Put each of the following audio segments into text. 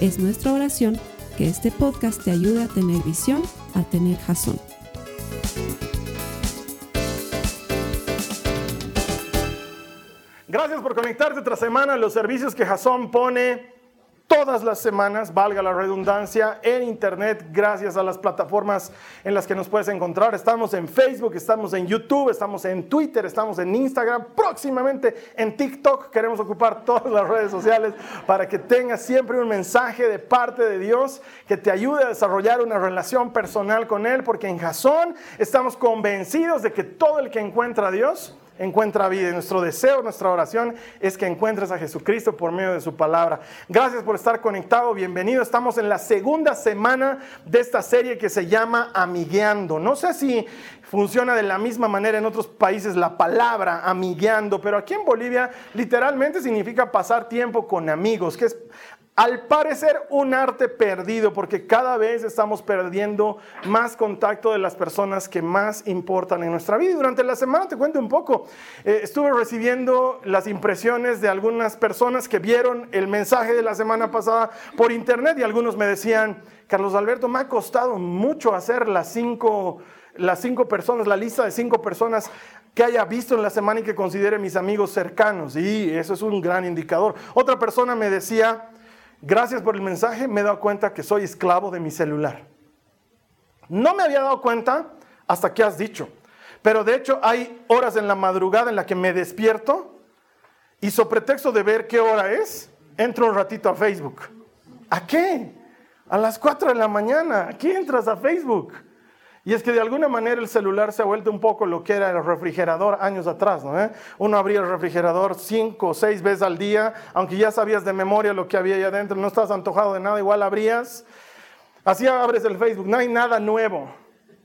Es nuestra oración que este podcast te ayude a tener visión, a tener jazón. Gracias por conectarte otra semana a los servicios que Jason pone todas las semanas, valga la redundancia, en Internet, gracias a las plataformas en las que nos puedes encontrar. Estamos en Facebook, estamos en YouTube, estamos en Twitter, estamos en Instagram, próximamente en TikTok. Queremos ocupar todas las redes sociales para que tengas siempre un mensaje de parte de Dios que te ayude a desarrollar una relación personal con Él, porque en Jasón estamos convencidos de que todo el que encuentra a Dios, encuentra vida. Y nuestro deseo, nuestra oración es que encuentres a Jesucristo por medio de su palabra. Gracias por estar conectado, bienvenido. Estamos en la segunda semana de esta serie que se llama Amigueando. No sé si funciona de la misma manera en otros países la palabra amigueando, pero aquí en Bolivia literalmente significa pasar tiempo con amigos, es al parecer un arte perdido, porque cada vez estamos perdiendo más contacto de las personas que más importan en nuestra vida. Y durante la semana, te cuento un poco, eh, estuve recibiendo las impresiones de algunas personas que vieron el mensaje de la semana pasada por internet y algunos me decían, Carlos Alberto, me ha costado mucho hacer las cinco, las cinco personas, la lista de cinco personas que haya visto en la semana y que considere mis amigos cercanos. Y eso es un gran indicador. Otra persona me decía, gracias por el mensaje, me he dado cuenta que soy esclavo de mi celular. No me había dado cuenta hasta que has dicho. Pero de hecho hay horas en la madrugada en la que me despierto y sobre pretexto de ver qué hora es, entro un ratito a Facebook. ¿A qué? A las 4 de la mañana. ¿A qué entras a Facebook? Y es que de alguna manera el celular se ha vuelto un poco lo que era el refrigerador años atrás, ¿no? ¿Eh? Uno abría el refrigerador cinco o seis veces al día, aunque ya sabías de memoria lo que había ahí adentro, no estabas antojado de nada, igual abrías. Así abres el Facebook, no hay nada nuevo,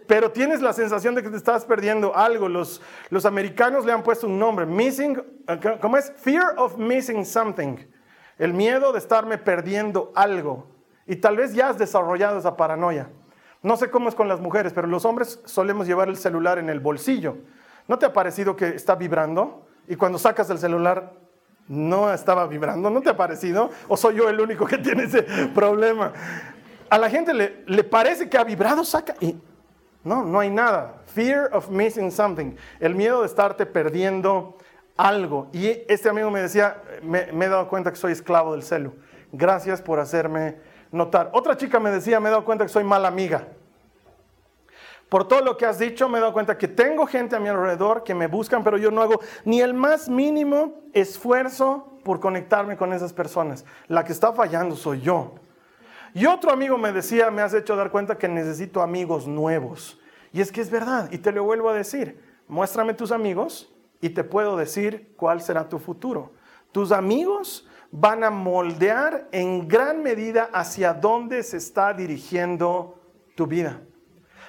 pero tienes la sensación de que te estás perdiendo algo. Los, los americanos le han puesto un nombre, missing, ¿cómo es? Fear of missing something, el miedo de estarme perdiendo algo. Y tal vez ya has desarrollado esa paranoia. No sé cómo es con las mujeres, pero los hombres solemos llevar el celular en el bolsillo. ¿No te ha parecido que está vibrando? Y cuando sacas el celular no estaba vibrando, ¿no te ha parecido? ¿O soy yo el único que tiene ese problema? A la gente le, le parece que ha vibrado, saca y no, no hay nada. Fear of missing something, el miedo de estarte perdiendo algo. Y este amigo me decía, me, me he dado cuenta que soy esclavo del celu. Gracias por hacerme notar. Otra chica me decía, me he dado cuenta que soy mala amiga. Por todo lo que has dicho, me he dado cuenta que tengo gente a mi alrededor que me buscan, pero yo no hago ni el más mínimo esfuerzo por conectarme con esas personas. La que está fallando soy yo. Y otro amigo me decía, me has hecho dar cuenta que necesito amigos nuevos. Y es que es verdad, y te lo vuelvo a decir, muéstrame tus amigos y te puedo decir cuál será tu futuro. Tus amigos van a moldear en gran medida hacia dónde se está dirigiendo tu vida.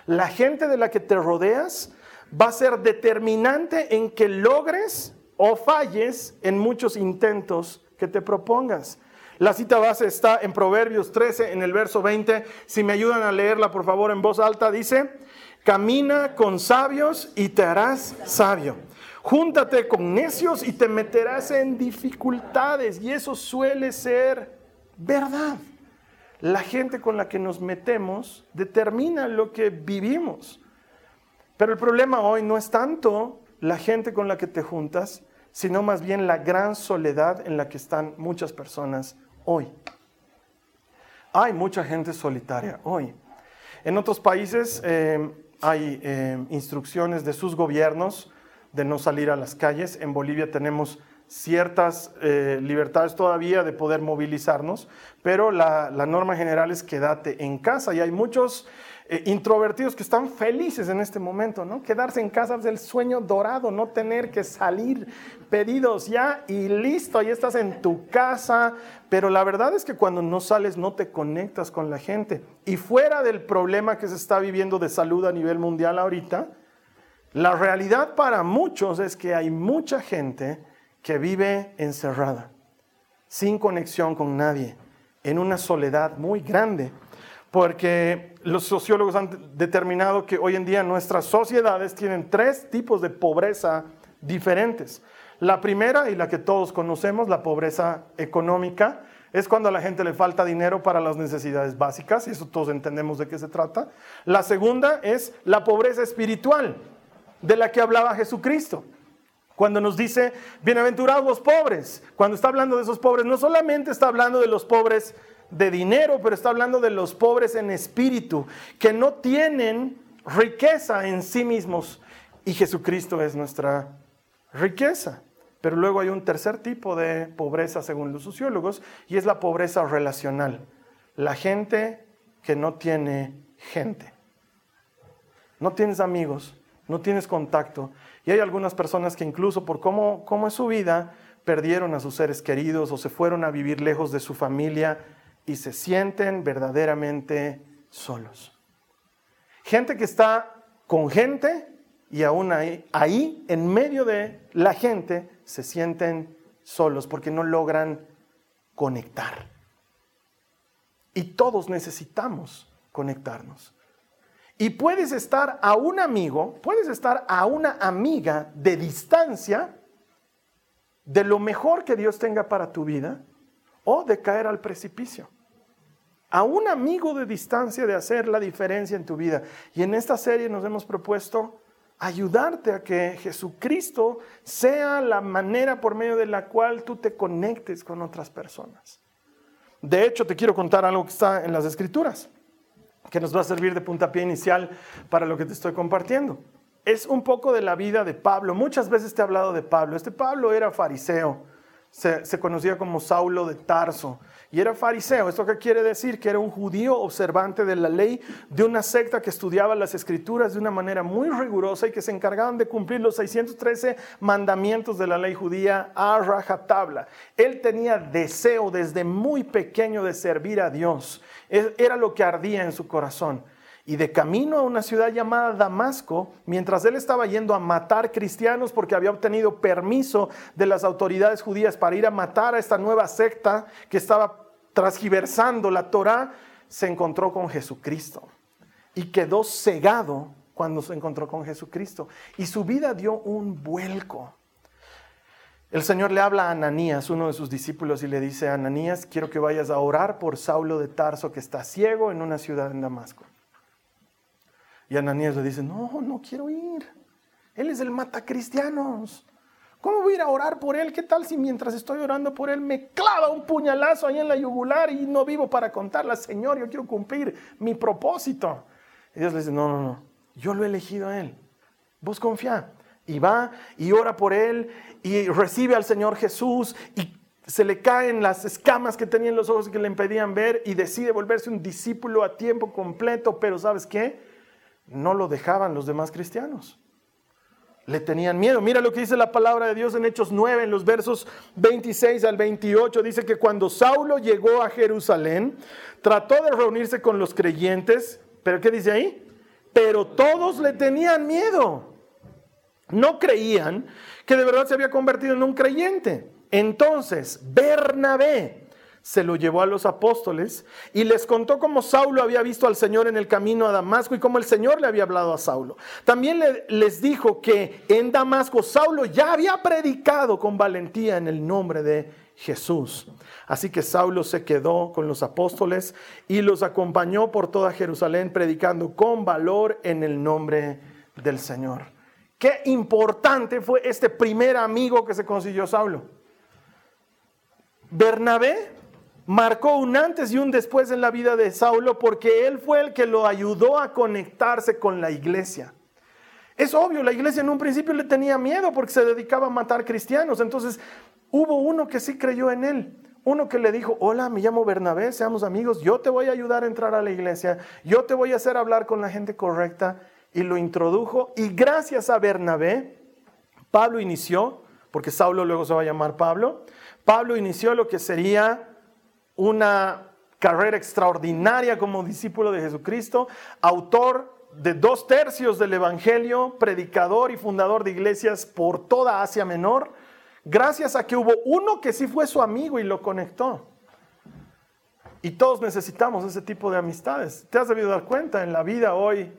La gente de la que te rodeas va a ser determinante en que logres o falles en muchos intentos que te propongas. La cita base está en Proverbios 13, en el verso 20. Si me ayudan a leerla, por favor, en voz alta, dice, camina con sabios y te harás sabio. Júntate con necios y te meterás en dificultades. Y eso suele ser verdad. La gente con la que nos metemos determina lo que vivimos. Pero el problema hoy no es tanto la gente con la que te juntas, sino más bien la gran soledad en la que están muchas personas hoy. Hay mucha gente solitaria hoy. En otros países eh, hay eh, instrucciones de sus gobiernos de no salir a las calles. En Bolivia tenemos ciertas eh, libertades todavía de poder movilizarnos, pero la, norma general es quédate en casa y hay muchos eh, introvertidos que están felices en este momento, ¿no? Quedarse en casa es el sueño dorado, no tener que salir, pedidos ya y listo, ya estás en tu casa, pero la verdad es que cuando no sales no te conectas con la gente. Y fuera del problema que se está viviendo de salud a nivel mundial ahorita, la realidad para muchos es que hay mucha gente que vive encerrada, sin conexión con nadie, en una soledad muy grande porque los sociólogos han determinado que hoy en día nuestras sociedades tienen tres tipos de pobreza diferentes. La primera y la que todos conocemos, la pobreza económica, es cuando a la gente le falta dinero para las necesidades básicas, y eso todos entendemos de qué se trata. La segunda es la pobreza espiritual, de la que hablaba Jesucristo. Cuando nos dice, bienaventurados los pobres, cuando está hablando de esos pobres, no solamente está hablando de los pobres de dinero, pero está hablando de los pobres en espíritu, que no tienen riqueza en sí mismos. Y Jesucristo es nuestra riqueza. Pero luego hay un tercer tipo de pobreza según los sociólogos y es la pobreza relacional. La gente que no tiene gente. No tienes amigos, no tienes contacto. Y hay algunas personas que incluso por cómo, cómo es su vida, perdieron a sus seres queridos o se fueron a vivir lejos de su familia y se sienten verdaderamente solos. Gente que está con gente y aún ahí, ahí, en medio de la gente, se sienten solos porque no logran conectar. Y todos necesitamos conectarnos. Y puedes estar a un amigo, puedes estar a una amiga de distancia de lo mejor que Dios tenga para tu vida o de caer al precipicio. A un amigo de distancia de hacer la diferencia en tu vida. Y en esta serie nos hemos propuesto ayudarte a que Jesucristo sea la manera por medio de la cual tú te conectes con otras personas. De hecho, te quiero contar algo que está en las escrituras, que nos va a servir de puntapié inicial para lo que te estoy compartiendo. Es un poco de la vida de Pablo. Muchas veces te he hablado de Pablo. Este Pablo era fariseo se, conocía como Saulo de Tarso y era fariseo. ¿Esto qué quiere decir? Que era un judío observante de la ley, de una secta que estudiaba las escrituras de una manera muy rigurosa y que se encargaban de cumplir los 613 mandamientos de la ley judía a rajatabla. Él tenía deseo desde muy pequeño de servir a Dios. Era lo que ardía en su corazón y de camino a una ciudad llamada Damasco, mientras él estaba yendo a matar cristianos porque había obtenido permiso de las autoridades judías para ir a matar a esta nueva secta que estaba transgiversando la Torá, se encontró con Jesucristo y quedó cegado cuando se encontró con Jesucristo y su vida dio un vuelco. El Señor le habla a Ananías, uno de sus discípulos, y le dice, Ananías, quiero que vayas a orar por Saulo de Tarso que está ciego en una ciudad en Damasco. Y Ananías le dice, no, no quiero ir. Él es el mata cristianos. ¿Cómo voy a ir a orar por él? ¿Qué tal si mientras estoy orando por él me clava un puñalazo ahí en la yugular y no vivo para contarla? Señor, yo quiero cumplir mi propósito. Y Dios le dice, no, no, no, yo lo he elegido a él. Vos confía. Y va y ora por él y recibe al Señor Jesús y se le caen las escamas que tenía en los ojos que le impedían ver y decide volverse un discípulo a tiempo completo. Pero ¿sabes qué? No lo dejaban los demás cristianos. Le tenían miedo. Mira lo que dice la palabra de Dios en Hechos 9, en los versos 26 al 28. Dice que cuando Saulo llegó a Jerusalén, trató de reunirse con los creyentes. ¿Pero qué dice ahí? Pero todos le tenían miedo. No creían que de verdad se había convertido en un creyente. Entonces, Bernabé, se lo llevó a los apóstoles y les contó cómo Saulo había visto al Señor en el camino a Damasco y cómo el Señor le había hablado a Saulo. También les dijo que en Damasco Saulo ya había predicado con valentía en el nombre de Jesús. Así que Saulo se quedó con los apóstoles y los acompañó por toda Jerusalén predicando con valor en el nombre del Señor. Qué importante fue este primer amigo que se consiguió Saulo. Bernabé marcó un antes y un después en la vida de Saulo porque él fue el que lo ayudó a conectarse con la iglesia. Es obvio, la iglesia en un principio le tenía miedo porque se dedicaba a matar cristianos. Entonces hubo uno que sí creyó en él, Uno que le dijo, hola, me llamo Bernabé, seamos amigos, yo te voy a ayudar a entrar a la iglesia, yo te voy a hacer hablar con la gente correcta. Y lo introdujo. Y gracias a Bernabé, Pablo inició, porque Saulo luego se va a llamar Pablo, Pablo inició lo que sería una carrera extraordinaria como discípulo de Jesucristo, autor de dos tercios del Evangelio, predicador y fundador de iglesias por toda Asia Menor gracias a que hubo uno que sí fue su amigo y lo conectó. Y todos necesitamos ese tipo de amistades. Te has debido dar cuenta, en la vida hoy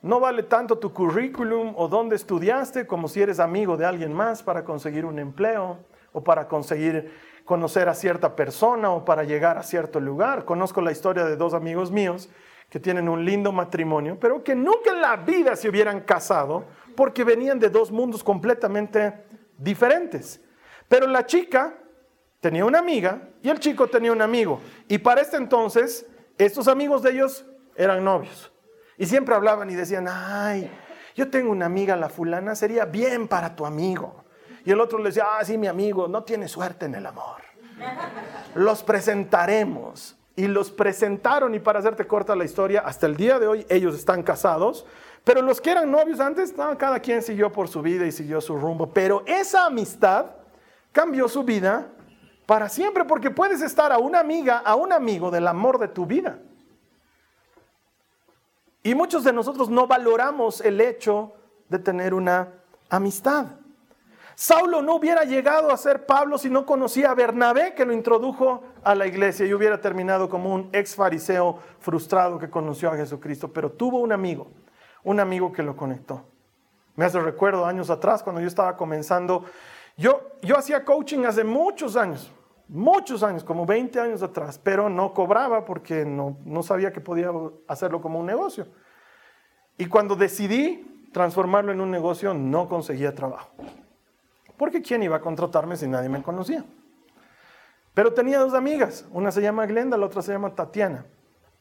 no vale tanto tu currículum o dónde estudiaste como si eres amigo de alguien más para conseguir un empleo o para conseguir conocer a cierta persona o para llegar a cierto lugar. Conozco la historia de dos amigos míos que tienen un lindo matrimonio, pero que nunca en la vida se hubieran casado porque venían de dos mundos completamente diferentes. Pero la chica tenía una amiga y el chico tenía un amigo. Y para este entonces, estos amigos de ellos eran novios. Y siempre hablaban y decían, ay, yo tengo una amiga, la fulana, sería bien para tu amigo. Y el otro le decía, ah, sí, mi amigo, no tiene suerte en el amor. Los presentaremos. Y los presentaron, y para hacerte corta la historia, hasta el día de hoy ellos están casados, pero los que eran novios antes, cada quien siguió por su vida y siguió su rumbo. Pero esa amistad cambió su vida para siempre, porque puedes estar a una amiga, a un amigo del amor de tu vida. Y muchos de nosotros no valoramos el hecho de tener una amistad. Saulo no hubiera llegado a ser Pablo si no conocía a Bernabé que lo introdujo a la iglesia y hubiera terminado como un ex fariseo frustrado que conoció a Jesucristo, pero tuvo un amigo un amigo que lo conectó. Me hace recuerdo años atrás cuando yo estaba comenzando. Yo, yo hacía coaching hace muchos años, muchos años, como 20 años atrás, pero no cobraba porque no, no sabía que podía hacerlo como un negocio. Y cuando decidí transformarlo en un negocio, no conseguía trabajo. Porque ¿quién iba a contratarme si nadie me conocía? Pero tenía dos amigas, una se llama Glenda, la otra se llama Tatiana.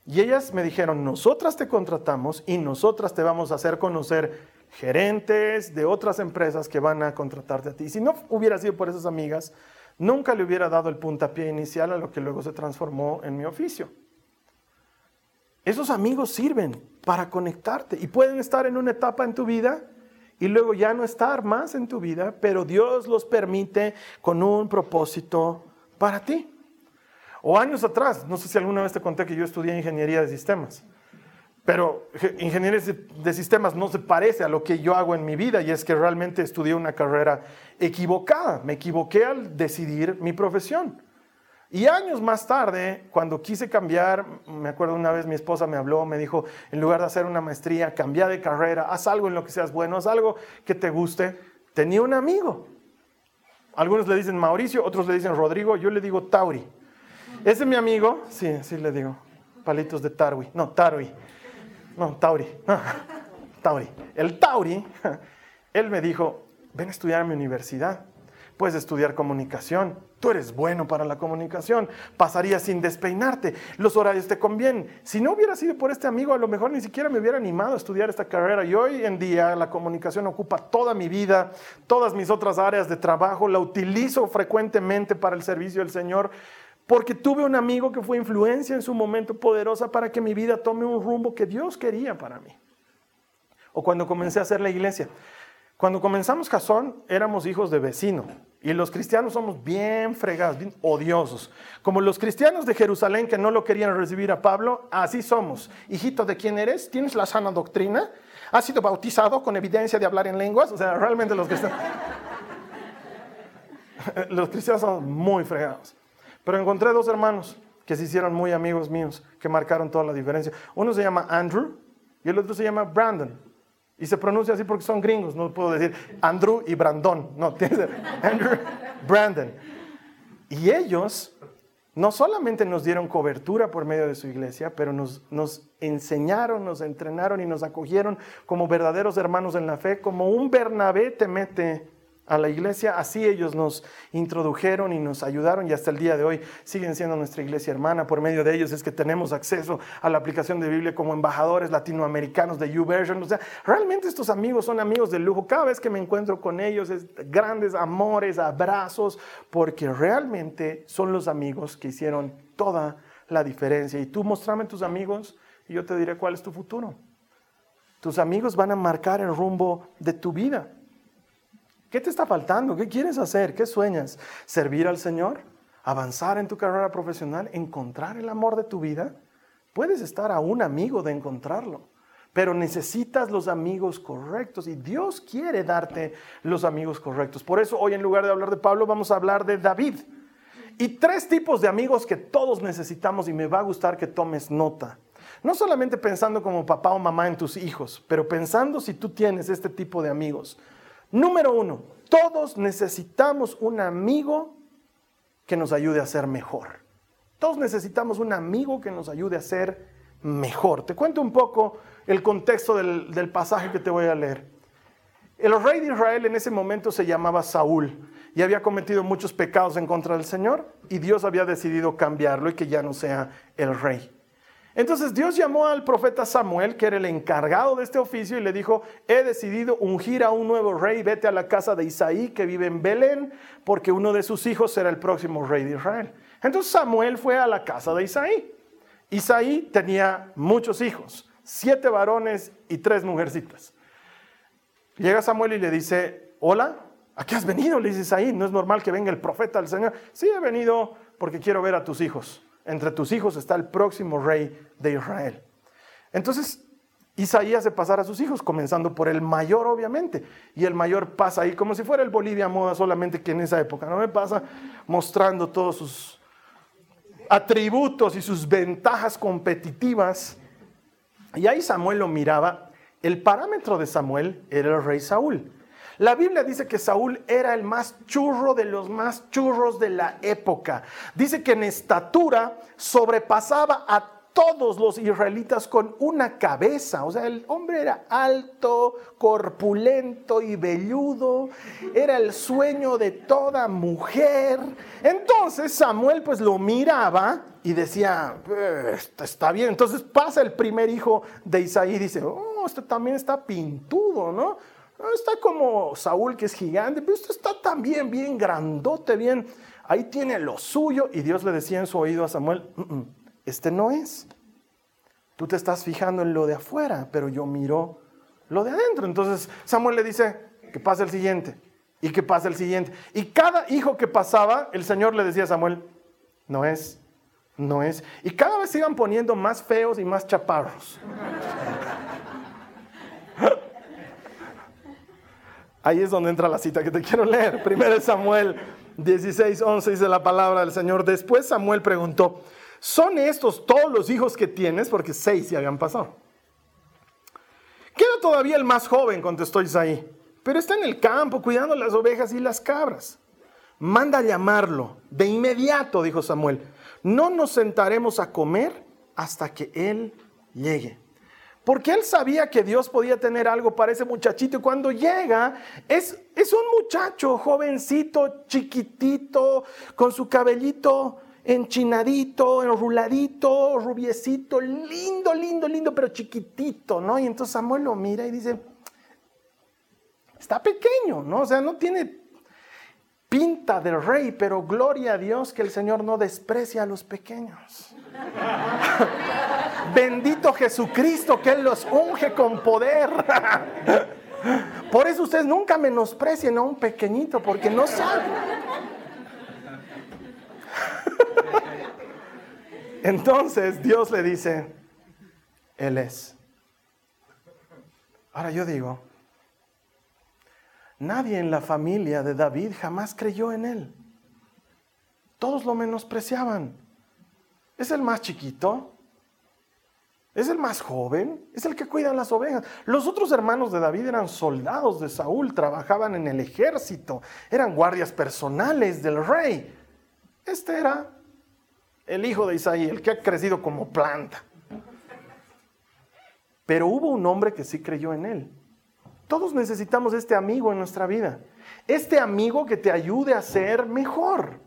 Y ellas me dijeron, nosotras te contratamos y nosotras te vamos a hacer conocer gerentes de otras empresas que van a contratarte a ti. si no hubiera sido por esas amigas, nunca le hubiera dado el puntapié inicial a lo que luego se transformó en mi oficio. Esos amigos sirven para conectarte y pueden estar en una etapa en tu vida y luego ya no estar más en tu vida, pero Dios los permite con un propósito para ti. O años atrás, no sé si alguna vez te conté que yo estudié ingeniería de sistemas, pero ingeniería de sistemas no se parece a lo que yo hago en mi vida y es que realmente estudié una carrera equivocada, me equivoqué al decidir mi profesión. Y años más tarde, cuando quise cambiar, me acuerdo una vez mi esposa me habló, me dijo, en lugar de hacer una maestría, cambia de carrera, haz algo en lo que seas bueno, haz algo que te guste. Tenía un amigo. Algunos le dicen Mauricio, otros le dicen Rodrigo, yo le digo Tauri. Ese es mi amigo, sí, sí le digo, palitos de Tarwi, no, Tarwi, no, Tauri, Tauri. El Tauri, él me dijo, ven a estudiar a mi universidad, puedes estudiar comunicación, tú eres bueno para la comunicación, pasarías sin despeinarte, los horarios te convienen. Si no hubiera sido por este amigo, a lo mejor ni siquiera me hubiera animado a estudiar esta carrera. Y hoy en día la comunicación ocupa toda mi vida, todas mis otras áreas de trabajo, la utilizo frecuentemente para el servicio del Señor porque tuve un amigo que fue influencia en su momento poderosa para que mi vida tome un rumbo que Dios quería para mí. O cuando comencé a hacer la iglesia. Cuando comenzamos Jasón, éramos hijos de vecino. Y los cristianos somos bien fregados, bien odiosos. Como los cristianos de Jerusalén que no lo querían recibir a Pablo, así somos. Hijito, ¿de quién eres? ¿Tienes la sana doctrina? ¿Has sido bautizado con evidencia de hablar en lenguas? O sea, realmente los cristianos... los cristianos son muy fregados. Pero encontré dos hermanos que se hicieron muy amigos míos, que marcaron toda la diferencia. Uno se llama Andrew y el otro se llama Brandon. Y se pronuncia así porque son gringos, no puedo decir Andrew y Brandon, no, tiene Andrew, Brandon. Y ellos no solamente nos dieron cobertura por medio de su iglesia, pero nos, nos enseñaron, nos entrenaron y nos acogieron como verdaderos hermanos en la fe, como un Bernabé te mete a la iglesia, así ellos nos introdujeron y nos ayudaron y hasta el día de hoy siguen siendo nuestra iglesia hermana. Por medio de ellos es que tenemos acceso a la aplicación de Biblia como embajadores latinoamericanos de YouVersion. O sea, realmente estos amigos son amigos de lujo. Cada vez que me encuentro con ellos es grandes amores, abrazos, porque realmente son los amigos que hicieron toda la diferencia. Y tú mostrame tus amigos y yo te diré cuál es tu futuro. Tus amigos van a marcar el rumbo de tu vida. ¿Qué te está faltando? ¿Qué quieres hacer? ¿Qué sueñas? ¿Servir al Señor? ¿Avanzar en tu carrera profesional? ¿Encontrar el amor de tu vida? Puedes estar a un amigo de encontrarlo, pero necesitas los amigos correctos y Dios quiere darte los amigos correctos. Por eso hoy en lugar de hablar de Pablo vamos a hablar de David. Y tres tipos de amigos que todos necesitamos y me va a gustar que tomes nota. No solamente pensando como papá o mamá en tus hijos, pero pensando si tú tienes este tipo de amigos. Número uno, todos necesitamos un amigo que nos ayude a ser mejor. Todos necesitamos un amigo que nos ayude a ser mejor. Te cuento un poco el contexto del, pasaje que te voy a leer. El rey de Israel en ese momento se llamaba Saúl y había cometido muchos pecados en contra del Señor y Dios había decidido cambiarlo y que ya no sea el rey. Entonces Dios llamó al profeta Samuel, que era el encargado de este oficio, y le dijo, he decidido ungir a un nuevo rey, vete a la casa de Isaí, que vive en Belén, porque uno de sus hijos será el próximo rey de Israel. Entonces Samuel fue a la casa de Isaí. Isaí tenía muchos hijos, siete varones y tres mujercitas. Llega Samuel y le dice, hola, ¿a qué has venido? Le dice Isaí, no es normal que venga el profeta del Señor. Sí, he venido porque quiero ver a tus hijos entre tus hijos está el próximo rey de Israel. Entonces, Isaías hace pasar a sus hijos, comenzando por el mayor, obviamente. Y el mayor pasa ahí como si fuera el Bolivia Moda, solamente que en esa época no me pasa mostrando todos sus atributos y sus ventajas competitivas. Y ahí Samuel lo miraba. El parámetro de Samuel era el rey Saúl. La Biblia dice que Saúl era el más churro de los más churros de la época. Dice que en estatura sobrepasaba a todos los israelitas con una cabeza. O sea, el hombre era alto, corpulento y velludo. Era el sueño de toda mujer. Entonces Samuel pues lo miraba y decía, está bien. Entonces pasa el primer hijo de Isaí y dice, oh, este también está pintudo, ¿no? Está como Saúl, que es gigante, pero esto está también bien grandote, bien. Ahí tiene lo suyo. Y Dios le decía en su oído a Samuel, este no es. Tú te estás fijando en lo de afuera, pero yo miro lo de adentro. Entonces Samuel le dice, que pase el siguiente. Y que pase el siguiente. Y cada hijo que pasaba, el Señor le decía a Samuel, no es, no es. Y cada vez se iban poniendo más feos y más chaparros. Ahí es donde entra la cita que te quiero leer. Primero Samuel 16, 11 dice la palabra del Señor. Después Samuel preguntó, ¿son estos todos los hijos que tienes? Porque seis ya habían pasado. Queda todavía el más joven, contestó Isaí, pero está en el campo cuidando las ovejas y las cabras. Manda llamarlo. De inmediato, dijo Samuel, no nos sentaremos a comer hasta que él llegue. Porque él sabía que Dios podía tener algo para ese muchachito. Y cuando llega, es, es un muchacho jovencito, chiquitito, con su cabellito enchinadito, enruladito, rubiecito, lindo, lindo, lindo, pero chiquitito, ¿no? Y entonces Samuel lo mira y dice, está pequeño, ¿no? O sea, no tiene pinta de rey, pero gloria a Dios que el Señor no desprecia a los pequeños. Bendito Jesucristo que Él los unge con poder. Por eso ustedes nunca menosprecien a un pequeñito, porque no saben. Entonces Dios le dice, Él es. Ahora yo digo, nadie en la familia de David jamás creyó en Él. Todos lo menospreciaban. Es el más chiquito, es el más joven, es el que cuida las ovejas. Los otros hermanos de David eran soldados de Saúl, trabajaban en el ejército, eran guardias personales del rey. Este era el hijo de Isaí, el que ha crecido como planta. Pero hubo un hombre que sí creyó en él. Todos necesitamos este amigo en nuestra vida. Este amigo que te ayude a ser mejor.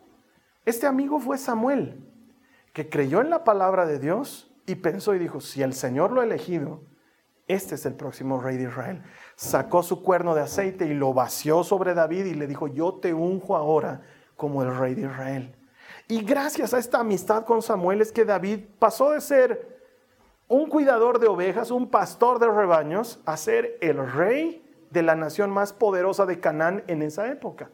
Este amigo fue Samuel, que creyó en la palabra de Dios y pensó y dijo, si el Señor lo ha elegido, este es el próximo rey de Israel. Sacó su cuerno de aceite y lo vació sobre David y le dijo, yo te unjo ahora como el rey de Israel. Y gracias a esta amistad con Samuel es que David pasó de ser un cuidador de ovejas, un pastor de rebaños, a ser el rey de la nación más poderosa de Canaán en esa época.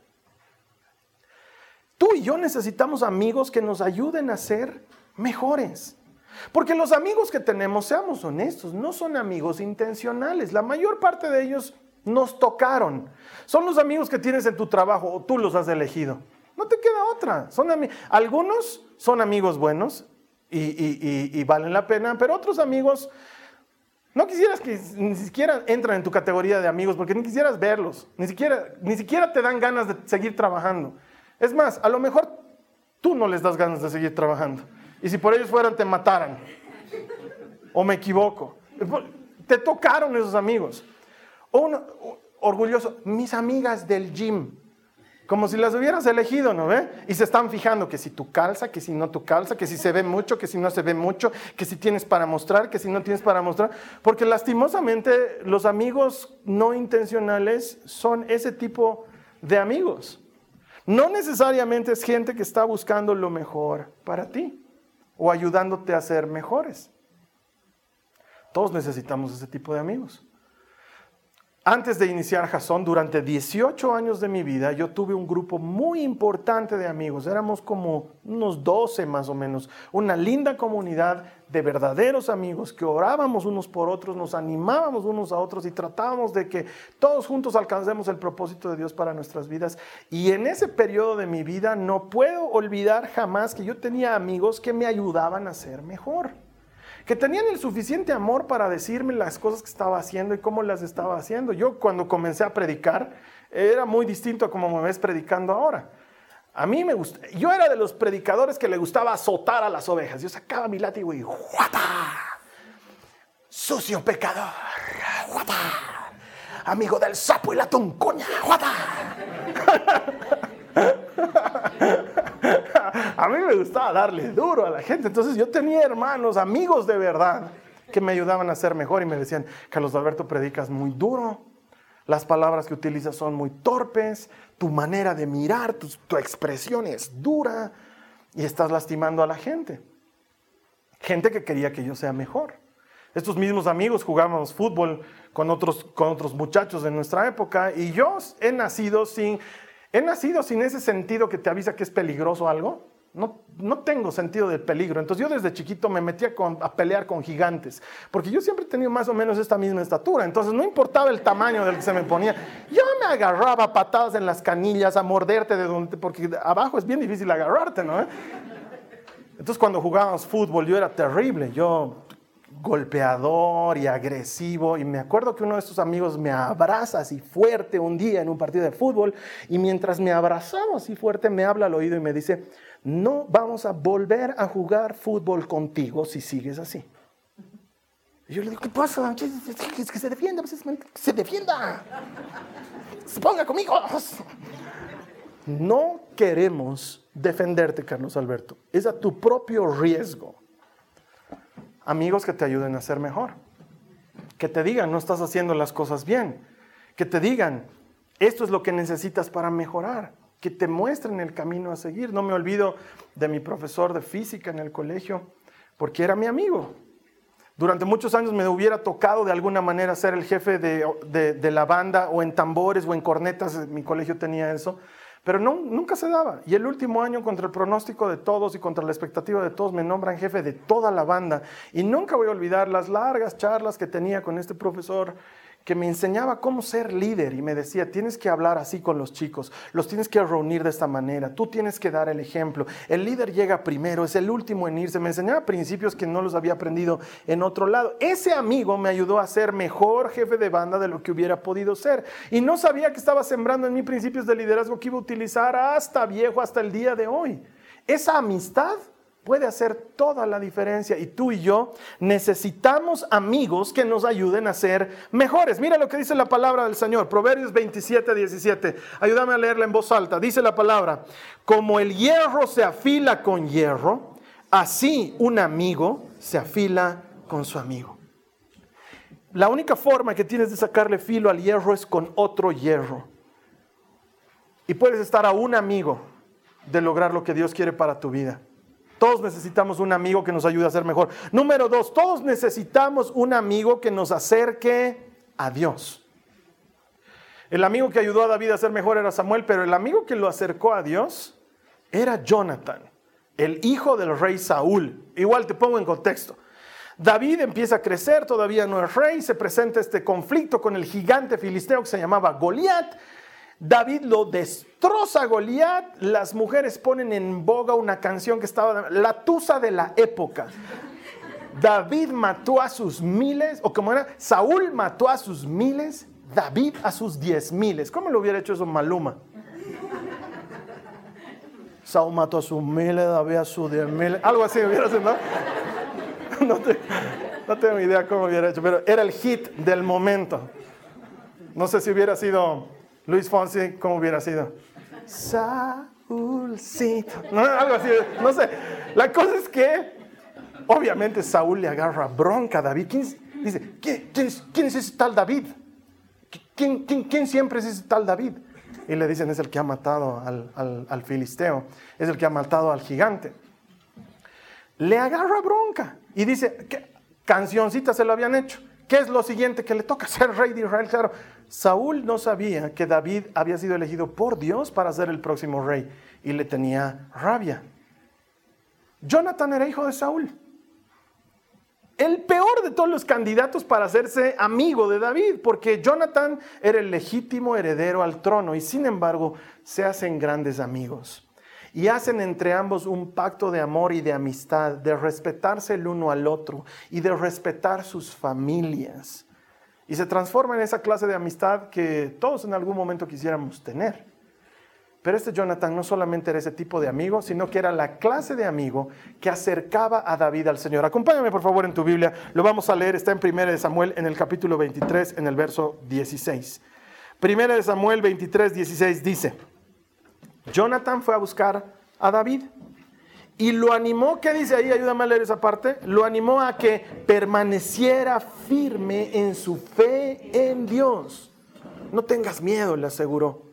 Tú y yo necesitamos amigos que nos ayuden a ser mejores. Porque los amigos que tenemos, seamos honestos, no son amigos intencionales. La mayor parte de ellos nos tocaron. Son los amigos que tienes en tu trabajo o tú los has elegido. No te queda otra. Son Algunos son amigos buenos y, valen la pena, pero otros amigos no quisieras que ni siquiera entran en tu categoría de amigos porque ni quisieras verlos, ni siquiera, ni siquiera te dan ganas de seguir trabajando. Es más, a lo mejor tú no les das ganas de seguir trabajando. Y si por ellos fueran, te mataran. O me equivoco. Te tocaron esos amigos. Un orgulloso, mis amigas del gym. Como si las hubieras elegido, ¿no ve? Y se están fijando que si tu calza, que si no tu calza, que si se ve mucho, que si no se ve mucho, que si tienes para mostrar, que si no tienes para mostrar. Porque lastimosamente los amigos no intencionales son ese tipo de amigos. No necesariamente es gente que está buscando lo mejor para ti o ayudándote a ser mejores. Todos necesitamos ese tipo de amigos. Antes de iniciar Jason, durante 18 años de mi vida, yo tuve un grupo muy importante de amigos. Éramos como unos 12 más o menos. Una linda comunidad de verdaderos amigos que orábamos unos por otros, nos animábamos unos a otros y tratábamos de que todos juntos alcancemos el propósito de Dios para nuestras vidas. Y en ese periodo de mi vida no puedo olvidar jamás que yo tenía amigos que me ayudaban a ser mejor que tenían el suficiente amor para decirme las cosas que estaba haciendo y cómo las estaba haciendo. Yo cuando comencé a predicar era muy distinto a como me ves predicando ahora. A mí me gusta, yo era de los predicadores que le gustaba azotar a las ovejas. Yo sacaba mi látigo y ¡guata! Sucio pecador, ¡guata! Amigo del sapo y la tuncuña, ¡guata! a mí me gustaba darle duro a la gente. Entonces yo tenía hermanos, amigos de verdad, que me ayudaban a ser mejor y me decían, Carlos Alberto, predicas muy duro, las palabras que utilizas son muy torpes, tu manera de mirar, tu, tu expresión es dura y estás lastimando a la gente. Gente que quería que yo sea mejor. Estos mismos amigos jugábamos fútbol con otros, con otros muchachos de nuestra época y yo he nacido sin He nacido sin ese sentido que te avisa que es peligroso algo. No, no tengo sentido del peligro. Entonces yo desde chiquito me metía a pelear con gigantes, porque yo siempre he tenido más o menos esta misma estatura. Entonces no importaba el tamaño del que se me ponía. Yo me agarraba patadas en las canillas a morderte de donde, porque abajo es bien difícil agarrarte, ¿no? Entonces cuando jugábamos fútbol yo era terrible. Yo golpeador y agresivo. Y me acuerdo que uno de estos amigos me abraza así fuerte un día en un partido de fútbol y mientras me abrazaba así fuerte me habla al oído y me dice, no vamos a volver a jugar fútbol contigo si sigues así. Y yo le digo, ¿qué pasa? Que se defienda, pues, se defienda. Se ponga conmigo. No queremos defenderte, Carlos Alberto. Es a tu propio riesgo amigos que te ayuden a ser mejor. Que te digan, no estás haciendo las cosas bien. Que te digan, esto es lo que necesitas para mejorar. Que te muestren el camino a seguir. No me olvido de mi profesor de física en el colegio, porque era mi amigo. Durante muchos años me hubiera tocado de alguna manera ser el jefe de, de la banda o en tambores o en cornetas, mi colegio tenía eso. Pero nunca se daba. Y el último año, contra el pronóstico de todos y contra la expectativa de todos, me nombran jefe de toda la banda. Y nunca voy a olvidar las largas charlas que tenía con este profesor que me enseñaba cómo ser líder y me decía, tienes que hablar así con los chicos, los tienes que reunir de esta manera, tú tienes que dar el ejemplo, el líder llega primero, es el último en irse, me enseñaba principios que no los había aprendido en otro lado. Ese amigo me ayudó a ser mejor jefe de banda de lo que hubiera podido ser y no sabía que estaba sembrando en mí principios de liderazgo que iba a utilizar hasta viejo, hasta el día de hoy. Esa amistad puede hacer toda la diferencia. Y tú y yo necesitamos amigos que nos ayuden a ser mejores. Mira lo que dice la palabra del Señor, Proverbios 27, 17. Ayúdame a leerla en voz alta. Dice la palabra, como el hierro se afila con hierro, así un amigo se afila con su amigo. La única forma que tienes de sacarle filo al hierro es con otro hierro. Y puedes estar a un amigo de lograr lo que Dios quiere para tu vida. Todos necesitamos un amigo que nos ayude a ser mejor. Número dos, todos necesitamos un amigo que nos acerque a Dios. El amigo que ayudó a David a ser mejor era Samuel, pero el amigo que lo acercó a Dios era Jonathan, el hijo del rey Saúl. Igual te pongo en contexto. David empieza a crecer, todavía no es rey, se presenta este conflicto con el gigante filisteo que se llamaba Goliat David lo destroza a Goliat. Las mujeres ponen en boga una canción que estaba, la tusa de la época. David mató a sus miles, o como era, Saúl mató a sus miles, David a sus diez miles. ¿Cómo lo hubiera hecho eso Maluma? Saúl mató a sus miles, David a sus diez miles. Algo así hubiera sido, ¿no? No, no tengo idea cómo hubiera hecho, pero era el hit del momento. No sé si hubiera sido Luis Fonsi, ¿cómo hubiera sido? Saúlcito. No, algo así, no sé. La cosa es que, obviamente, Saúl le agarra bronca a David. ¿Quién, dice, ¿quién, es, ese tal David? ¿Quién, siempre es ese tal David? Y le dicen, es el que ha matado al, al filisteo, es el que ha matado al gigante. Le agarra bronca y dice, ¿qué? cancioncita se lo habían hecho. ¿Qué es lo siguiente que le toca ser rey de Israel? Claro, Saúl no sabía que David había sido elegido por Dios para ser el próximo rey y le tenía rabia. Jonathan era hijo de Saúl. El peor de todos los candidatos para hacerse amigo de David, porque Jonathan era el legítimo heredero al trono y sin embargo se hacen grandes amigos y hacen entre ambos un pacto de amor y de amistad, de respetarse el uno al otro y de respetar sus familias. Y se transforma en esa clase de amistad que todos en algún momento quisiéramos tener. Pero este Jonathan no solamente era ese tipo de amigo, sino que era la clase de amigo que acercaba a David al Señor. Acompáñame por favor en tu Biblia, lo vamos a leer, está en 1 Samuel en el capítulo 23, en el verso 16. 1 Samuel 23, 16 dice, Jonathan fue a buscar a David y lo animó, ¿qué dice ahí? Ayúdame a leer esa parte. Lo animó a que permaneciera firme en su fe en Dios. No tengas miedo, le aseguró.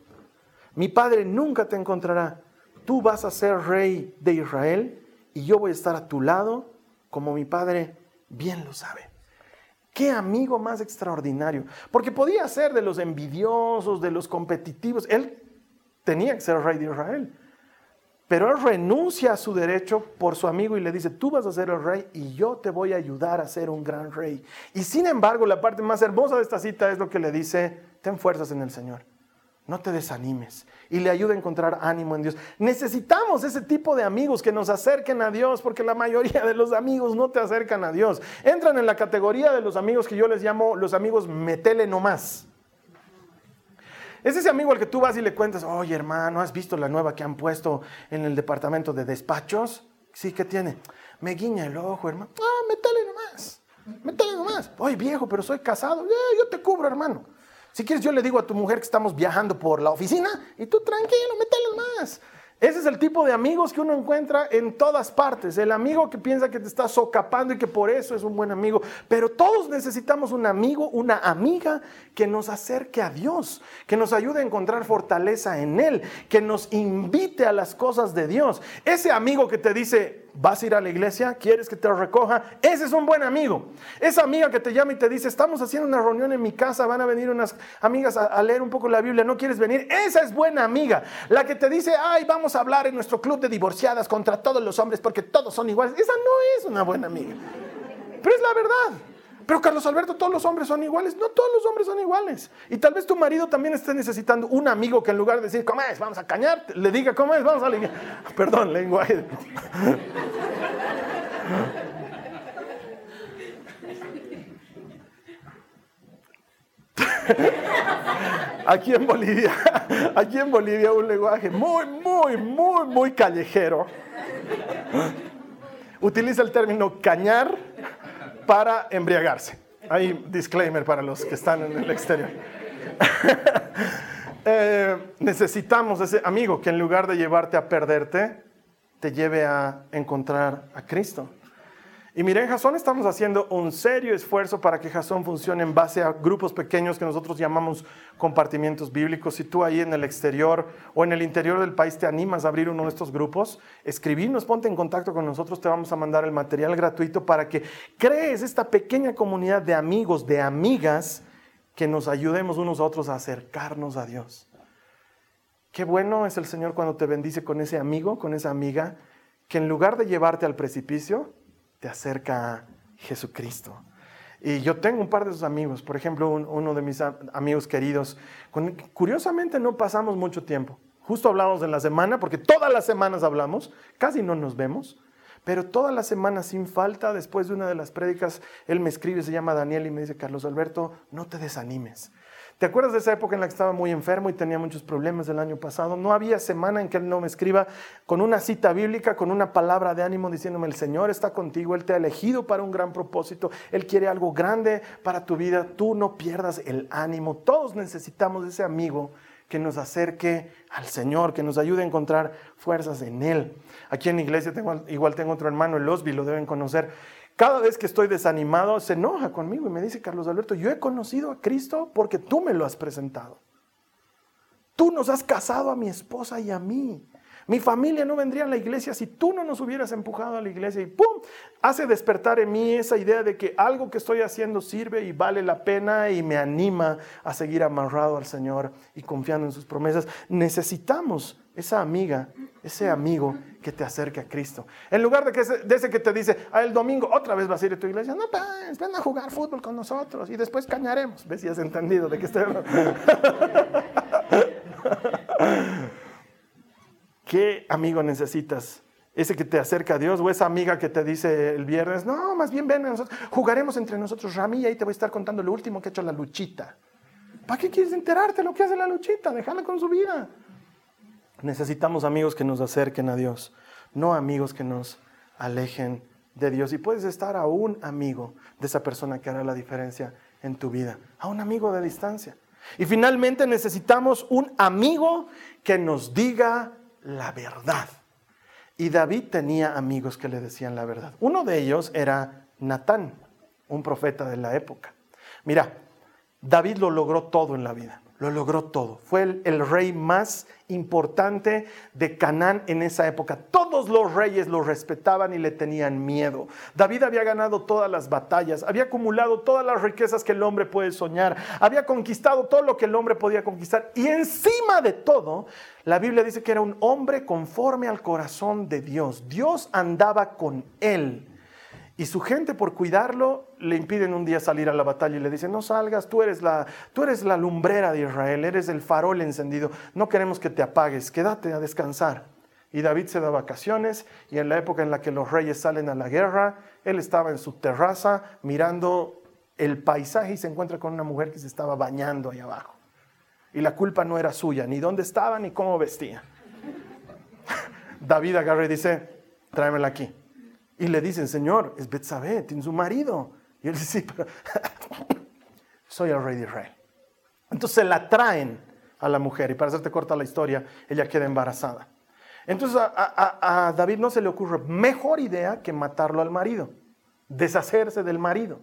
Mi padre nunca te encontrará. Tú vas a ser rey de Israel y yo voy a estar a tu lado como mi padre bien lo sabe. Qué amigo más extraordinario. Porque podía ser de los envidiosos, de los competitivos. Él tenía que ser rey de Israel. Pero él renuncia a su derecho por su amigo y le dice, tú vas a ser el rey y yo te voy a ayudar a ser un gran rey. Y sin embargo, la parte más hermosa de esta cita es lo que le dice, ten fuerzas en el Señor, no te desanimes y le ayuda a encontrar ánimo en Dios. Necesitamos ese tipo de amigos que nos acerquen a Dios porque la mayoría de los amigos no te acercan a Dios. Entran en la categoría de los amigos que yo les llamo los amigos metele nomás. Es ese amigo al que tú vas y le cuentas, oye hermano, ¿has visto la nueva que han puesto en el departamento de despachos? Sí, ¿qué tiene? Me guiña el ojo, hermano. Ah, métale nomás. Métale nomás. Oye, viejo, pero soy casado. Yo te cubro, hermano. Si quieres, yo le digo a tu mujer que estamos viajando por la oficina y tú tranquilo, métale nomás. Ese es el tipo de amigos que uno encuentra en todas partes. El amigo que piensa que te está socapando y que por eso es un buen amigo. Pero todos necesitamos un amigo, una amiga que nos acerque a Dios, que nos ayude a encontrar fortaleza en Él, que nos invite a las cosas de Dios. Ese amigo que te dice, ¿Vas a ir a la iglesia? ¿Quieres que te recoja? Ese es un buen amigo. Esa amiga que te llama y te dice, estamos haciendo una reunión en mi casa, van a venir unas amigas a, leer un poco la Biblia, ¿no quieres venir? Esa es buena amiga. La que te dice, ay, vamos a hablar en nuestro club de divorciadas contra todos los hombres porque todos son iguales. Esa no es una buena amiga. Pero es la verdad. Pero Carlos Alberto, todos los hombres son iguales. No todos los hombres son iguales. Y tal vez tu marido también esté necesitando un amigo que en lugar de decir, ¿cómo es? Vamos a cañar, le diga, ¿cómo es? Vamos a. Perdón, lenguaje. Aquí en Bolivia, aquí en Bolivia un lenguaje muy, muy, muy, muy callejero utiliza el término cañar para embriagarse. Hay disclaimer para los que están en el exterior. Eh, necesitamos ese amigo que en lugar de llevarte a perderte, te lleve a encontrar a Cristo. Y miren, en Jason estamos haciendo un serio esfuerzo para que Jason funcione en base a grupos pequeños que nosotros llamamos compartimientos bíblicos. Si tú ahí en el exterior o en el interior del país te animas a abrir uno de estos grupos, escribirnos, ponte en contacto con nosotros, te vamos a mandar el material gratuito para que crees esta pequeña comunidad de amigos, de amigas, que nos ayudemos unos a otros a acercarnos a Dios. Qué bueno es el Señor cuando te bendice con ese amigo, con esa amiga, que en lugar de llevarte al precipicio, te acerca a Jesucristo. Y yo tengo un par de esos amigos, por ejemplo, uno de mis amigos queridos, curiosamente no pasamos mucho tiempo. Justo hablamos en la semana, porque todas las semanas hablamos, casi no nos vemos, pero todas las semanas sin falta, después de una de las prédicas, él me escribe, se llama Daniel y me dice, Carlos Alberto, no te desanimes. ¿Te acuerdas de esa época en la que estaba muy enfermo y tenía muchos problemas el año pasado? No había semana en que él no me escriba con una cita bíblica, con una palabra de ánimo diciéndome, el Señor está contigo, Él te ha elegido para un gran propósito, Él quiere algo grande para tu vida, tú no pierdas el ánimo. Todos necesitamos ese amigo que nos acerque al Señor, que nos ayude a encontrar fuerzas en Él. Aquí en la iglesia tengo, igual tengo otro hermano, el Osby, lo deben conocer cada vez que estoy desanimado, se enoja conmigo y me dice, Carlos Alberto, yo he conocido a Cristo porque tú me lo has presentado. Tú nos has casado a mi esposa y a mí. Mi familia no vendría a la iglesia si tú no nos hubieras empujado a la iglesia y ¡pum! Hace despertar en mí esa idea de que algo que estoy haciendo sirve y vale la pena y me anima a seguir amarrado al Señor y confiando en sus promesas. Necesitamos esa amiga, ese amigo que te acerque a Cristo. En lugar de, que ese, de ese que te dice, ah, el domingo otra vez vas a ir a tu iglesia, no, pues, ven a jugar fútbol con nosotros y después cañaremos. ¿Ves si has entendido de qué estoy hablando? ¿Qué amigo necesitas? Ese que te acerca a Dios o esa amiga que te dice el viernes, no, más bien ven a nosotros, jugaremos entre nosotros, Rami, y ahí te voy a estar contando lo último que ha hecho la luchita. ¿Para qué quieres enterarte lo que hace la luchita? Déjala con su vida. Necesitamos amigos que nos acerquen a Dios, no amigos que nos alejen de Dios. Y puedes estar a un amigo de esa persona que hará la diferencia en tu vida, a un amigo de distancia. Y finalmente necesitamos un amigo que nos diga la verdad. Y David tenía amigos que le decían la verdad. Uno de ellos era Natán, un profeta de la época. Mira, David lo logró todo en la vida lo logró todo. Fue el, rey más importante de Canaán en esa época. Todos los reyes lo respetaban y le tenían miedo. David había ganado todas las batallas, había acumulado todas las riquezas que el hombre puede soñar, había conquistado todo lo que el hombre podía conquistar. Y encima de todo, la Biblia dice que era un hombre conforme al corazón de Dios. Dios andaba con él. Y su gente, por cuidarlo, le impiden un día salir a la batalla y le dicen, no salgas, tú eres, la, tú eres la lumbrera de Israel, eres el farol encendido, no queremos que te apagues, quédate a descansar. Y David se da vacaciones y en la época en la que los reyes salen a la guerra, él estaba en su terraza mirando el paisaje y se encuentra con una mujer que se estaba bañando ahí abajo. Y la culpa no era suya, ni dónde estaba, ni cómo vestía. David agarra y dice, tráemela aquí. Y le dicen, Señor, es Betsabé, tiene su marido. Y él dice, sí, pero soy el rey de Israel. Entonces la traen a la mujer y para hacerte corta la historia, ella queda embarazada. Entonces a, David no se le ocurre mejor idea que matarlo al marido, deshacerse del marido.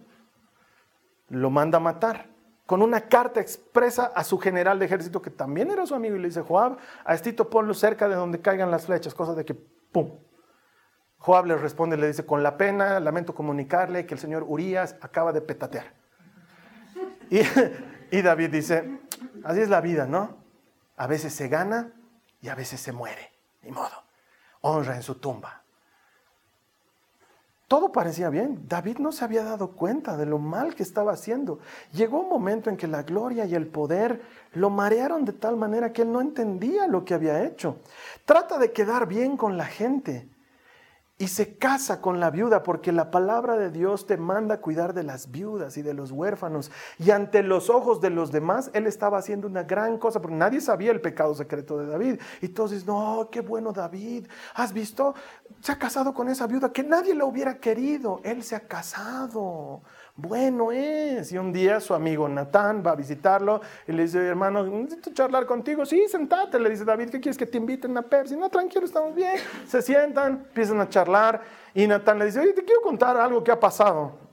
Lo manda a matar con una carta expresa a su general de ejército que también era su amigo y le dice, Joab, a Estito ponlo cerca de donde caigan las flechas, cosa de que, ¡pum!, Joab le responde, le dice, con la pena lamento comunicarle que el señor Urias acaba de petatear. Y, y David dice, así es la vida, ¿no? A veces se gana y a veces se muere, ni modo. Honra en su tumba. Todo parecía bien. David no se había dado cuenta de lo mal que estaba haciendo. Llegó un momento en que la gloria y el poder lo marearon de tal manera que él no entendía lo que había hecho. Trata de quedar bien con la gente y se casa con la viuda porque la palabra de Dios te manda cuidar de las viudas y de los huérfanos. Y ante los ojos de los demás, él estaba haciendo una gran cosa porque nadie sabía el pecado secreto de David. Y todos dicen, no, qué bueno David, has visto, se ha casado con esa viuda que nadie la hubiera querido. Él se ha casado bueno es. Y un día su amigo Natán va a visitarlo y le dice, hermano, necesito charlar contigo. Sí, sentate, le dice David, ¿qué quieres que te inviten a Pepsi? No, tranquilo, estamos bien. Se sientan, empiezan a charlar y Natán le dice, te quiero contar algo que ha pasado.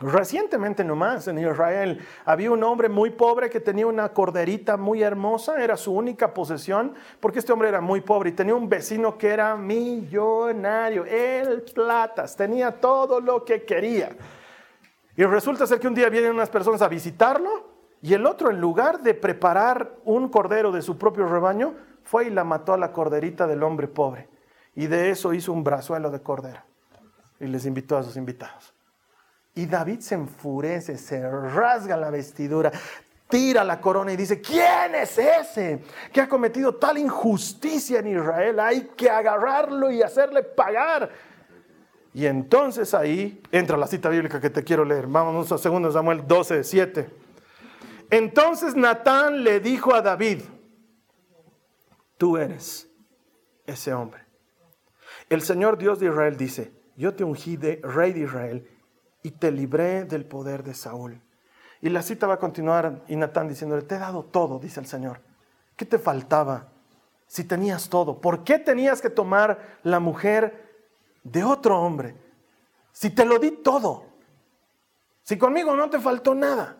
Recientemente nomás en Israel había un hombre muy pobre que tenía una corderita muy hermosa, era su única posesión, porque este hombre era muy pobre y tenía un vecino que era millonario, el platas, tenía todo lo que quería. Y resulta ser que un día vienen unas personas a visitarlo y el otro, en lugar de preparar un cordero de su propio rebaño, fue y la mató a la corderita del hombre pobre. Y de eso hizo un brazuelo de cordero. Y les invitó a sus invitados. Y David se enfurece, se rasga la vestidura, tira la corona y dice, ¿quién es ese que ha cometido tal injusticia en Israel? Hay que agarrarlo y hacerle pagar. Y entonces ahí entra la cita bíblica que te quiero leer. Vamos a 2 Samuel 12, 7. Entonces Natán le dijo a David, tú eres ese hombre. El Señor Dios de Israel dice, yo te ungí de rey de Israel y te libré del poder de Saúl. Y la cita va a continuar y Natán diciéndole, te he dado todo, dice el Señor. ¿Qué te faltaba si tenías todo? ¿Por qué tenías que tomar la mujer de otro hombre, si te lo di todo, si conmigo no te faltó nada.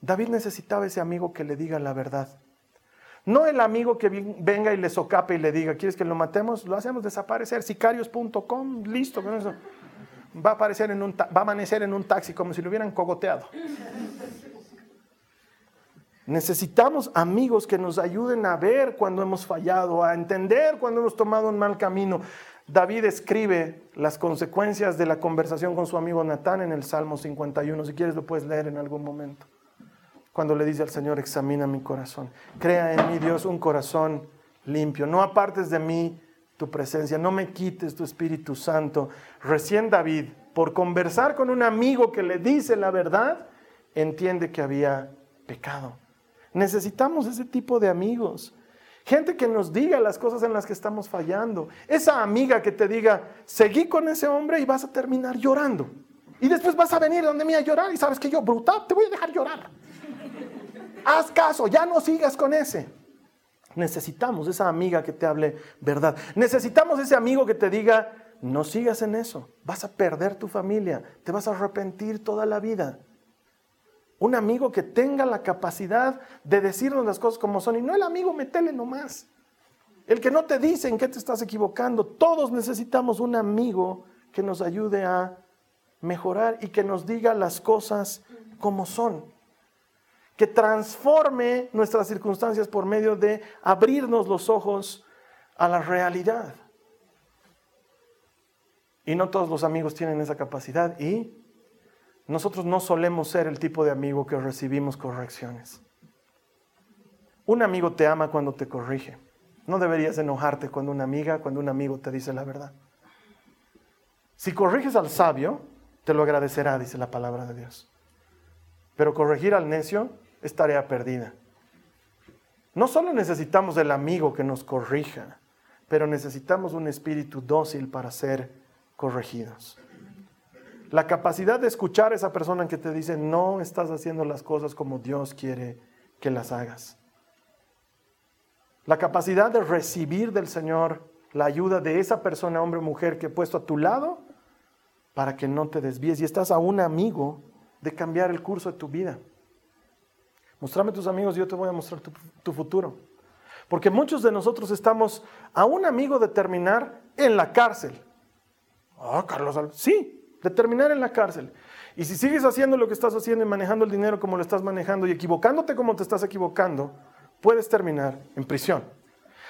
David necesitaba ese amigo que le diga la verdad. No el amigo que venga y le socape y le diga, ¿quieres que lo matemos? Lo hacemos desaparecer. Sicarios.com, listo con eso. Va a, aparecer en un va a amanecer en un taxi como si lo hubieran cogoteado. Necesitamos amigos que nos ayuden a ver cuando hemos fallado, a entender cuando hemos tomado un mal camino. David escribe las consecuencias de la conversación con su amigo Natán en el Salmo 51. Si quieres lo puedes leer en algún momento. Cuando le dice al Señor, examina mi corazón. Crea en mí, Dios, un corazón limpio. No apartes de mí tu presencia. No me quites tu Espíritu Santo. Recién David, por conversar con un amigo que le dice la verdad, entiende que había pecado. Necesitamos ese tipo de amigos. Gente que nos diga las cosas en las que estamos fallando. Esa amiga que te diga, seguí con ese hombre y vas a terminar llorando. Y después vas a venir donde mí a llorar y sabes que yo, brutal, te voy a dejar llorar. Haz caso, ya no sigas con ese. Necesitamos esa amiga que te hable verdad. Necesitamos ese amigo que te diga, no sigas en eso. Vas a perder tu familia, te vas a arrepentir toda la vida. Un amigo que tenga la capacidad de decirnos las cosas como son y no el amigo metele nomás. El que no te dice en qué te estás equivocando. Todos necesitamos un amigo que nos ayude a mejorar y que nos diga las cosas como son. Que transforme nuestras circunstancias por medio de abrirnos los ojos a la realidad. Y no todos los amigos tienen esa capacidad y nosotros no solemos ser el tipo de amigo que recibimos correcciones. Un amigo te ama cuando te corrige. No deberías enojarte cuando una amiga, cuando un amigo te dice la verdad. Si corriges al sabio, te lo agradecerá, dice la palabra de Dios. Pero corregir al necio es tarea perdida. No solo necesitamos el amigo que nos corrija, pero necesitamos un espíritu dócil para ser corregidos. La capacidad de escuchar a esa persona que te dice, no estás haciendo las cosas como Dios quiere que las hagas. La capacidad de recibir del Señor la ayuda de esa persona, hombre o mujer, que he puesto a tu lado para que no te desvíes y estás a un amigo de cambiar el curso de tu vida. Mostrame tus amigos y yo te voy a mostrar tu, tu futuro. Porque muchos de nosotros estamos a un amigo de terminar en la cárcel. Ah, Carlos, sí, de terminar en la cárcel. Y si sigues haciendo lo que estás haciendo y manejando el dinero como lo estás manejando y equivocándote como te estás equivocando, puedes terminar en prisión.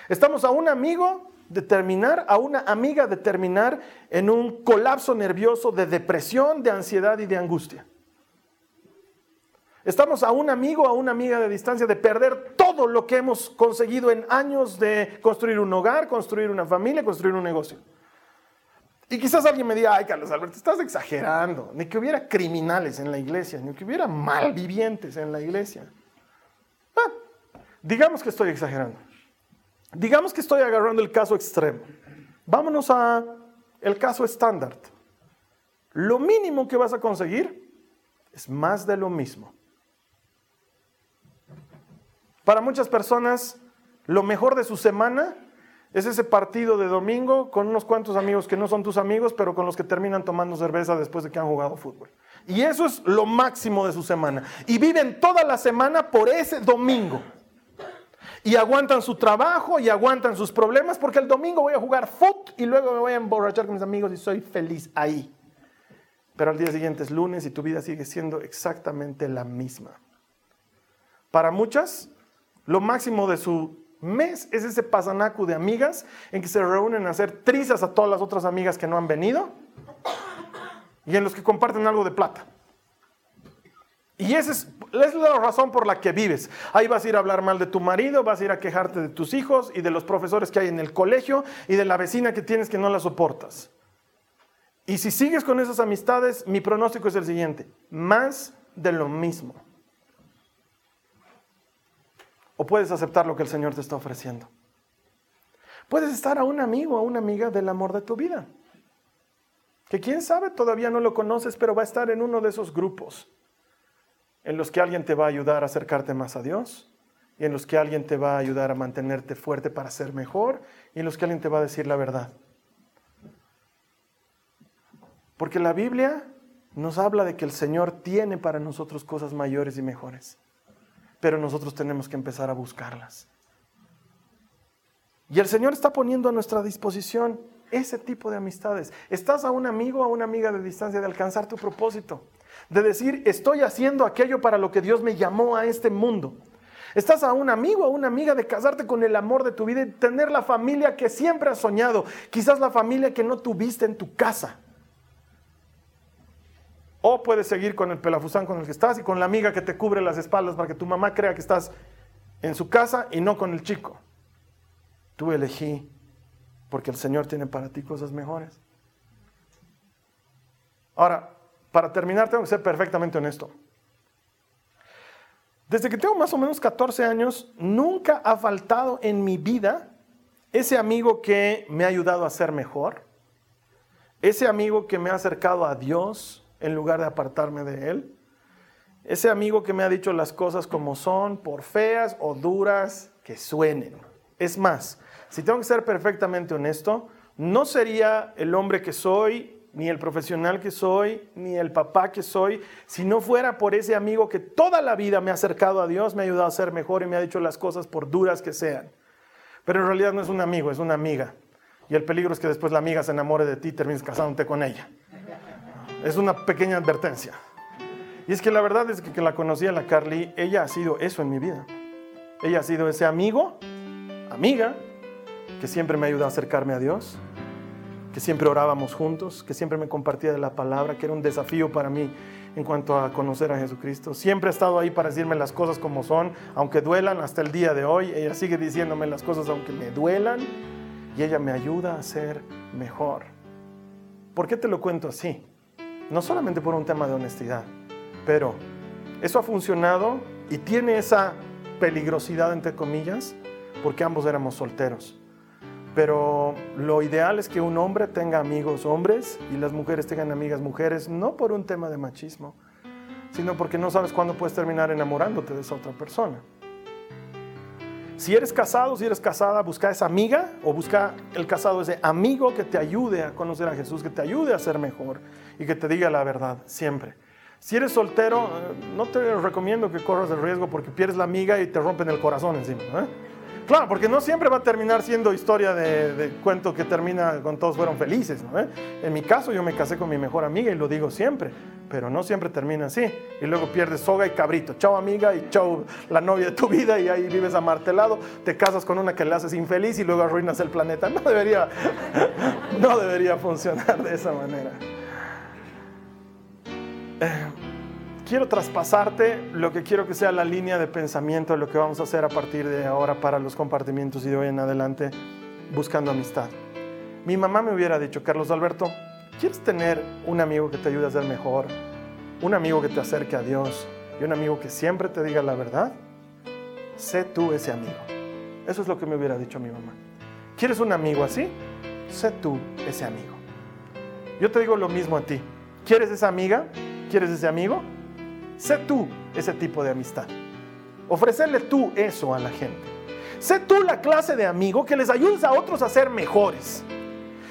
Estamos a un amigo de terminar, a una amiga de terminar en un colapso nervioso de depresión, de ansiedad y de angustia. Estamos a un amigo, a una amiga de distancia de perder todo lo que hemos conseguido en años de construir un hogar, construir una familia, construir un negocio. Y quizás alguien me diga, ay Carlos Alberto, estás exagerando, ni que hubiera criminales en la iglesia, ni que hubiera malvivientes en la iglesia. Ah, digamos que estoy exagerando. Digamos que estoy agarrando el caso extremo. Vámonos a el caso estándar. Lo mínimo que vas a conseguir es más de lo mismo. Para muchas personas, lo mejor de su semana es ese partido de domingo con unos cuantos amigos que no son tus amigos, pero con los que terminan tomando cerveza después de que han jugado fútbol. Y eso es lo máximo de su semana. Y viven toda la semana por ese domingo. Y aguantan su trabajo y aguantan sus problemas porque el domingo voy a jugar fútbol y luego me voy a emborrachar con mis amigos y soy feliz ahí. Pero al día siguiente es lunes y tu vida sigue siendo exactamente la misma. Para muchas, lo máximo de su mes es ese pasanacu de amigas en que se reúnen a hacer trizas a todas las otras amigas que no han venido y en los que comparten algo de plata. Y esa es, es, la razón por la que vives. Ahí vas a ir a hablar mal de tu marido, vas a ir a quejarte de tus hijos y de los profesores que hay en el colegio y de la vecina que tienes que no la soportas. Y si sigues con esas amistades, mi pronóstico es el siguiente, más de lo mismo. O puedes aceptar lo que el Señor te está ofreciendo. Puedes estar a un amigo, a una amiga del amor de tu vida. Que quién sabe, todavía no lo conoces, pero va a estar en uno de esos grupos en los que alguien te va a ayudar a acercarte más a Dios y en los que alguien te va a ayudar a mantenerte fuerte para ser mejor y en los que alguien te va a decir la verdad. Porque la Biblia nos habla de que el Señor tiene para nosotros cosas mayores y mejores pero nosotros tenemos que empezar a buscarlas. Y el Señor está poniendo a nuestra disposición ese tipo de amistades. Estás a un amigo o a una amiga de distancia de alcanzar tu propósito, de decir, estoy haciendo aquello para lo que Dios me llamó a este mundo. Estás a un amigo o a una amiga de casarte con el amor de tu vida y tener la familia que siempre has soñado, quizás la familia que no tuviste en tu casa. O puedes seguir con el pelafusán con el que estás y con la amiga que te cubre las espaldas para que tu mamá crea que estás en su casa y no con el chico. Tú elegí porque el Señor tiene para ti cosas mejores. Ahora, para terminar, tengo que ser perfectamente honesto. Desde que tengo más o menos 14 años, nunca ha faltado en mi vida ese amigo que me ha ayudado a ser mejor, ese amigo que me ha acercado a Dios, en lugar de apartarme de Él. Ese amigo que me ha dicho las cosas como son, por feas o duras que suenen. Es más, si tengo que ser perfectamente honesto, no sería el hombre que soy, ni el profesional que soy, ni el papá que soy, si no fuera por ese amigo que toda la vida me ha acercado a Dios, me ha ayudado a ser mejor y me ha dicho las cosas por duras que sean. Pero en realidad no es un amigo, es una amiga. Y el peligro es que después la amiga se enamore de ti y termines casándote con ella. Es una pequeña advertencia. Y es que la verdad es que, que la conocí a la Carly, ella ha sido eso en mi vida. Ella ha sido ese amigo, amiga, que siempre me ayudó a acercarme a Dios, que siempre orábamos juntos, que siempre me compartía de la palabra, que era un desafío para mí en cuanto a conocer a Jesucristo. Siempre ha estado ahí para decirme las cosas como son, aunque duelan hasta el día de hoy. Ella sigue diciéndome las cosas aunque me duelan y ella me ayuda a ser mejor. ¿Por qué te lo cuento así? No solamente por un tema de honestidad, pero eso ha funcionado y tiene esa peligrosidad, entre comillas, porque ambos éramos solteros. Pero lo ideal es que un hombre tenga amigos hombres y las mujeres tengan amigas mujeres, no por un tema de machismo, sino porque no sabes cuándo puedes terminar enamorándote de esa otra persona. Si eres casado, si eres casada, busca esa amiga o busca el casado ese amigo que te ayude a conocer a Jesús, que te ayude a ser mejor y que te diga la verdad siempre. Si eres soltero, eh, no te recomiendo que corras el riesgo porque pierdes la amiga y te rompen el corazón encima. ¿eh? Claro, porque no siempre va a terminar siendo historia de, cuento que termina con todos fueron felices. ¿Eh? En mi caso yo me casé con mi mejor amiga y lo digo siempre, pero no siempre termina así. Y luego pierdes soga y cabrito. Chao amiga y chao la novia de tu vida y ahí vives amartelado. Te casas con una que le haces infeliz y luego arruinas el planeta. No debería, no debería funcionar de esa manera. Eh, quiero traspasarte lo que quiero que sea la línea de pensamiento de lo que vamos a hacer a partir de ahora para los compartimientos y de hoy en adelante buscando amistad. Mi mamá me hubiera dicho, Carlos Alberto, ¿quieres tener un amigo que te ayude a ser mejor? Un amigo que te acerque a Dios y un amigo que siempre te diga la verdad? Sé tú ese amigo. Eso es lo que me hubiera dicho mi mamá. ¿Quieres un amigo así? Sé tú ese amigo. Yo te digo lo mismo a ti. ¿Quieres esa amiga? ¿Quieres ese amigo? Sé tú ese tipo de amistad. Ofrecerle tú eso a la gente. Sé tú la clase de amigo que les ayudes a otros a ser mejores.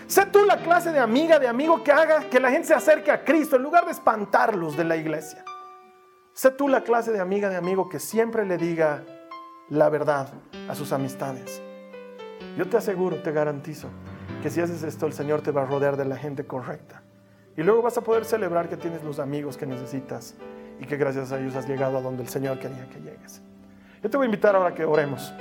Sé tú la clase de amiga, de amigo que haga que la gente se acerque a Cristo en lugar de espantarlos de la iglesia. Sé tú la clase de amiga, de amigo que siempre le diga la verdad a sus amistades. Yo te aseguro, te garantizo, que si haces esto, el Señor te va a rodear de la gente correcta. Y luego vas a poder celebrar que tienes los amigos que necesitas y que gracias a ellos has llegado a donde el Señor quería que llegues. Yo te voy a invitar ahora que oremos.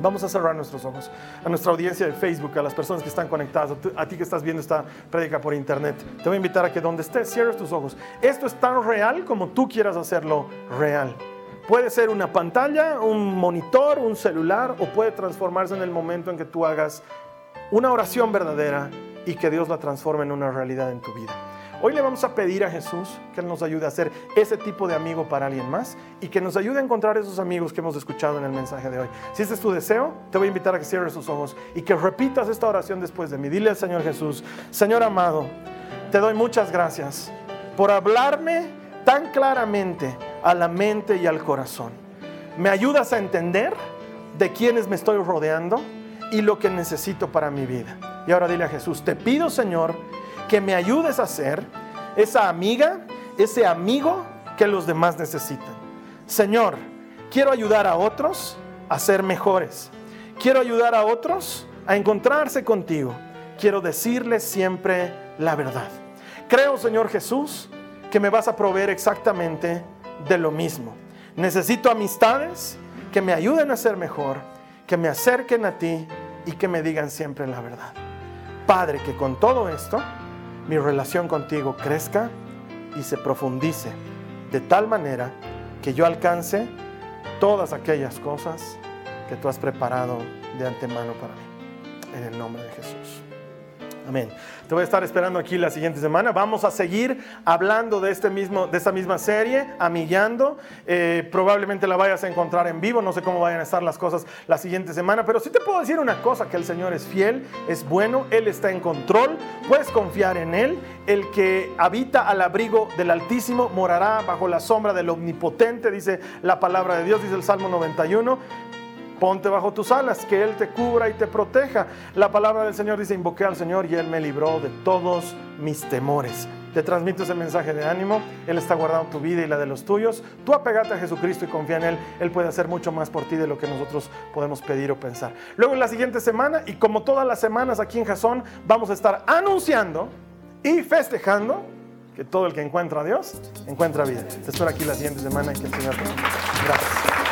Vamos a cerrar nuestros ojos. A nuestra audiencia de Facebook, a las personas que están conectadas, a ti que estás viendo esta prédica por internet, te voy a invitar a que donde estés cierres tus ojos. Esto es tan real como tú quieras hacerlo real. Puede ser una pantalla, un monitor, un celular o puede transformarse en el momento en que tú hagas una oración verdadera y que Dios la transforme en una realidad en tu vida. Hoy le vamos a pedir a Jesús que nos ayude a ser ese tipo de amigo para alguien más y que nos ayude a encontrar esos amigos que hemos escuchado en el mensaje de hoy. Si este es tu deseo, te voy a invitar a que cierres tus ojos y que repitas esta oración después de mí. Dile al Señor Jesús, Señor amado, te doy muchas gracias por hablarme tan claramente a la mente y al corazón. Me ayudas a entender de quiénes me estoy rodeando y lo que necesito para mi vida. Y ahora dile a Jesús, te pido Señor, que me ayudes a ser esa amiga, ese amigo que los demás necesitan. Señor, quiero ayudar a otros a ser mejores. Quiero ayudar a otros a encontrarse contigo. Quiero decirles siempre la verdad. Creo, Señor Jesús, que me vas a proveer exactamente de lo mismo. Necesito amistades que me ayuden a ser mejor, que me acerquen a ti y que me digan siempre la verdad. Padre, que con todo esto mi relación contigo crezca y se profundice de tal manera que yo alcance todas aquellas cosas que tú has preparado de antemano para mí. En el nombre de Jesús. Amén. Te voy a estar esperando aquí la siguiente semana. Vamos a seguir hablando de, este mismo, de esta misma serie, Amillando. Eh, probablemente la vayas a encontrar en vivo. No sé cómo vayan a estar las cosas la siguiente semana. Pero sí te puedo decir una cosa, que el Señor es fiel, es bueno, Él está en control. Puedes confiar en Él. El que habita al abrigo del Altísimo morará bajo la sombra del Omnipotente, dice la palabra de Dios, dice el Salmo 91 ponte bajo tus alas, que Él te cubra y te proteja. La palabra del Señor dice, invoqué al Señor y Él me libró de todos mis temores. Te transmito ese mensaje de ánimo. Él está guardando tu vida y la de los tuyos. Tú apegate a Jesucristo y confía en Él. Él puede hacer mucho más por ti de lo que nosotros podemos pedir o pensar. Luego en la siguiente semana, y como todas las semanas aquí en Jasón, vamos a estar anunciando y festejando que todo el que encuentra a Dios encuentra vida. Te espero aquí la siguiente semana y que el Señor te Gracias.